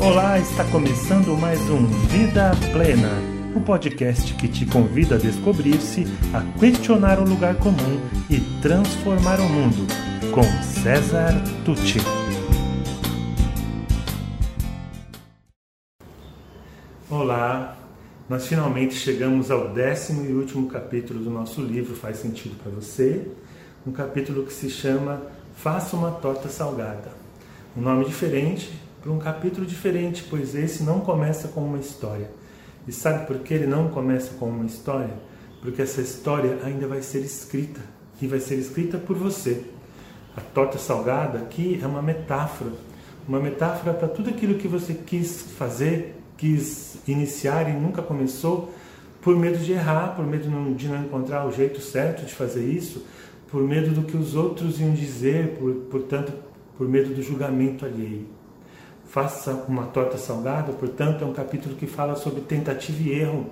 Olá, está começando mais um Vida Plena, o um podcast que te convida a descobrir-se, a questionar o lugar comum e transformar o mundo, com César Tucci. Olá, nós finalmente chegamos ao décimo e último capítulo do nosso livro Faz Sentido para Você, um capítulo que se chama Faça uma Torta Salgada. Um nome diferente um capítulo diferente, pois esse não começa com uma história. E sabe por que ele não começa com uma história? Porque essa história ainda vai ser escrita e vai ser escrita por você. A torta salgada aqui é uma metáfora, uma metáfora para tudo aquilo que você quis fazer quis iniciar e nunca começou por medo de errar, por medo de não encontrar o jeito certo de fazer isso, por medo do que os outros iam dizer, por, portanto, por medo do julgamento alheio. Faça uma torta salgada, portanto, é um capítulo que fala sobre tentativa e erro,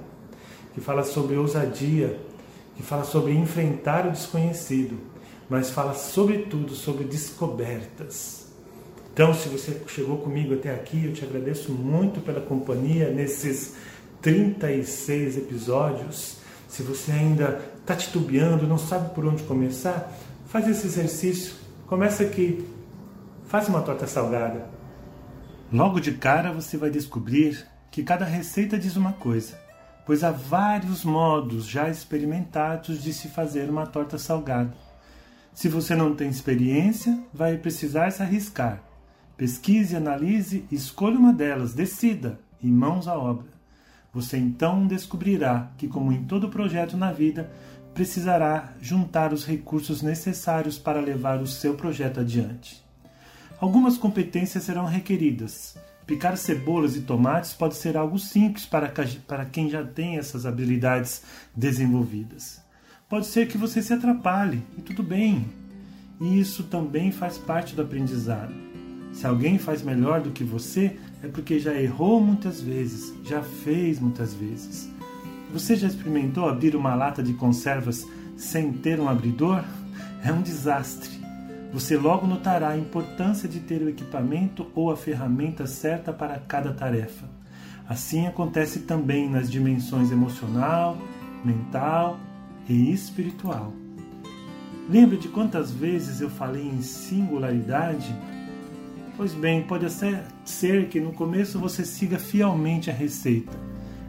que fala sobre ousadia, que fala sobre enfrentar o desconhecido, mas fala sobretudo sobre descobertas. Então, se você chegou comigo até aqui, eu te agradeço muito pela companhia nesses 36 episódios. Se você ainda está titubeando, não sabe por onde começar, faz esse exercício. Começa aqui. Faz uma torta salgada. Logo de cara você vai descobrir que cada receita diz uma coisa, pois há vários modos já experimentados de se fazer uma torta salgada. Se você não tem experiência, vai precisar se arriscar Pesquise, analise, escolha uma delas, decida, e mãos à obra. Você então descobrirá que, como em todo projeto na vida, precisará juntar os recursos necessários para levar o seu projeto adiante. Algumas competências serão requeridas. Picar cebolas e tomates pode ser algo simples para, quem já tem essas habilidades desenvolvidas. Pode ser que você se atrapalhe, e tudo bem. E isso também faz parte do aprendizado. Se alguém faz melhor do que você, é porque já errou muitas vezes, já fez muitas vezes. Você já experimentou abrir uma lata de conservas sem ter um abridor? É um desastre. Você logo notará a importância de ter o equipamento ou a ferramenta certa para cada tarefa. Assim acontece também nas dimensões emocional, mental e espiritual. Lembra de quantas vezes eu falei em singularidade Pois bem, pode ser que no começo você siga fielmente a receita.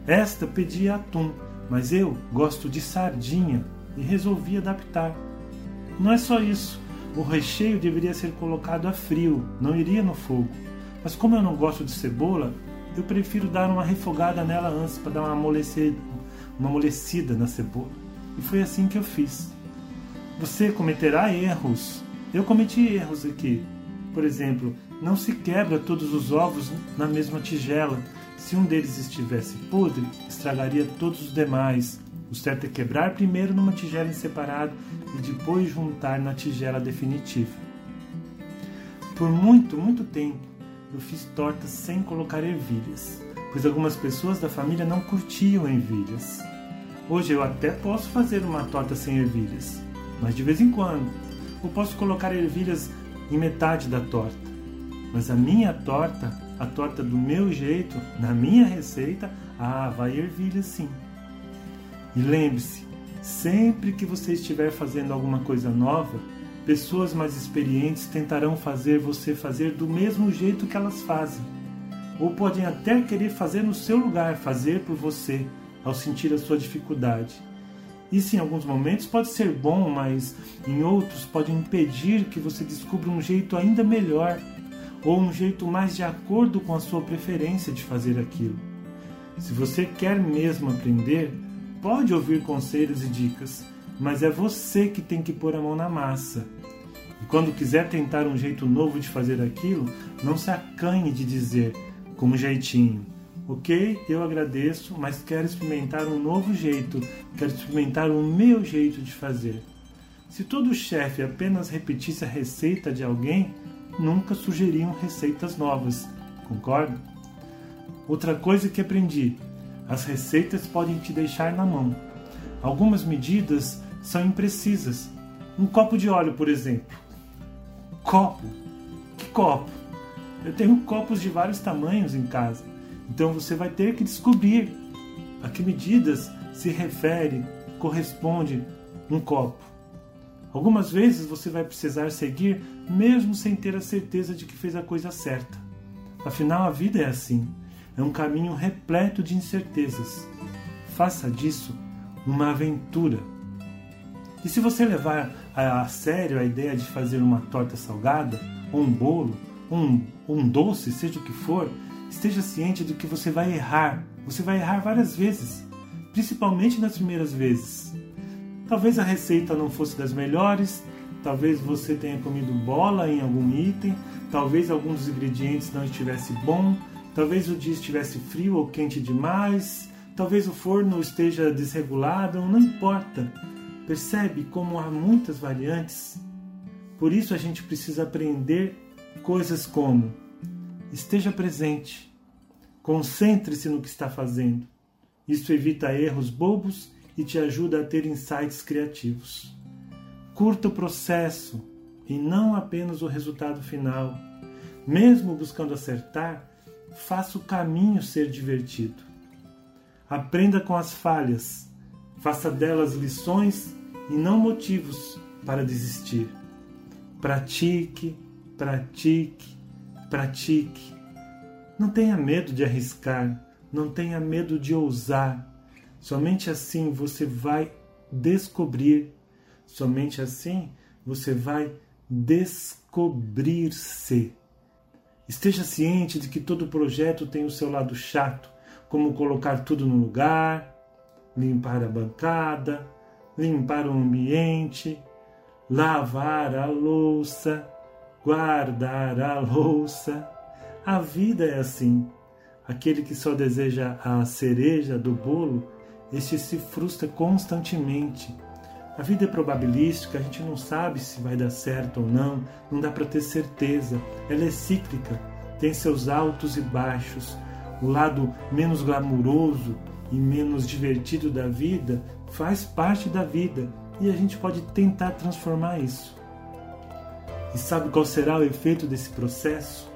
Esta pedia atum, mas eu gosto de sardinha e resolvi adaptar. Não é só isso. O recheio deveria ser colocado a frio, não iria no fogo. Mas como eu não gosto de cebola, eu prefiro dar uma refogada nela antes para dar uma amolecida, uma amolecida na cebola. E foi assim que eu fiz. Você cometerá erros. Eu cometi erros aqui. Por exemplo, não se quebra todos os ovos na mesma tigela. Se um deles estivesse podre, estragaria todos os demais. O certo é quebrar primeiro numa tigela em separado e depois juntar na tigela definitiva. Por muito, muito tempo, eu fiz tortas sem colocar ervilhas, pois algumas pessoas da família não curtiam ervilhas. Hoje eu até posso fazer uma torta sem ervilhas, mas de vez em quando. Eu posso colocar ervilhas em metade da torta. Mas a minha torta, a torta do meu jeito, na minha receita, ah, vai ervilha sim. E lembre-se, sempre que você estiver fazendo alguma coisa nova, pessoas mais experientes tentarão fazer você fazer do mesmo jeito que elas fazem. Ou podem até querer fazer no seu lugar, fazer por você, ao sentir a sua dificuldade. Isso em alguns momentos pode ser bom, mas em outros pode impedir que você descubra um jeito ainda melhor ou um jeito mais de acordo com a sua preferência de fazer aquilo. Se você quer mesmo aprender, pode ouvir conselhos e dicas, mas é você que tem que pôr a mão na massa. E quando quiser tentar um jeito novo de fazer aquilo, não se acanhe de dizer, com um jeitinho, ok, eu agradeço, mas quero experimentar um novo jeito, quero experimentar o meu jeito de fazer. Se todo chefe apenas repetisse a receita de alguém, nunca sugeriam receitas novas, concorda? Outra coisa que aprendi: as receitas podem te deixar na mão. Algumas medidas são imprecisas. Um copo de óleo, por exemplo. Copo? Que copo? Eu tenho copos de vários tamanhos em casa. Então você vai ter que descobrir a que medidas se refere, corresponde um copo. Algumas vezes você vai precisar seguir mesmo sem ter a certeza de que fez a coisa certa. Afinal, a vida é assim. É um caminho repleto de incertezas. Faça disso uma aventura. E se você levar a, sério a ideia de fazer uma torta salgada, ou um bolo, um, um doce, seja o que for, esteja ciente de que você vai errar. Você vai errar várias vezes, principalmente nas primeiras vezes. Talvez a receita não fosse das melhores, talvez você tenha comido bola em algum item, talvez algum dos ingredientes não estivesse bom, talvez o dia estivesse frio ou quente demais, talvez o forno esteja desregulado, não importa. Percebe como há muitas variantes? Por isso a gente precisa aprender coisas como: esteja presente, concentre-se no que está fazendo. Isso evita erros bobos e te ajuda a ter insights criativos. Curta o processo e não apenas o resultado final. Mesmo buscando acertar, faça o caminho ser divertido. Aprenda com as falhas, faça delas lições e não motivos para desistir. Pratique, pratique, pratique. Não tenha medo de arriscar, não tenha medo de ousar. Somente assim você vai descobrir, somente assim você vai descobrir-se. Esteja ciente de que todo projeto tem o seu lado chato, como colocar tudo no lugar, limpar a bancada, limpar o ambiente, lavar a louça, guardar a louça. A vida é assim. Aquele que só deseja a cereja do bolo este se frustra constantemente. A vida é probabilística, a gente não sabe se vai dar certo ou não, não dá para ter certeza. Ela é cíclica, tem seus altos e baixos. O lado menos glamuroso e menos divertido da vida faz parte da vida e a gente pode tentar transformar isso. E sabe qual será o efeito desse processo?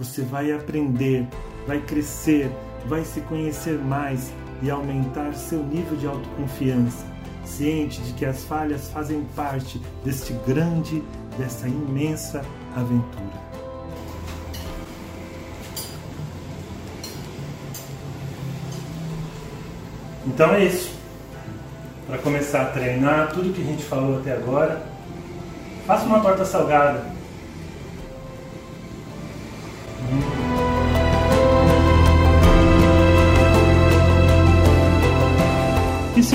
Você vai aprender, vai crescer, vai se conhecer mais, e aumentar seu nível de autoconfiança, ciente de que as falhas fazem parte deste grande, dessa imensa aventura. Então é isso. Para começar a treinar tudo que a gente falou até agora, faça uma torta salgada.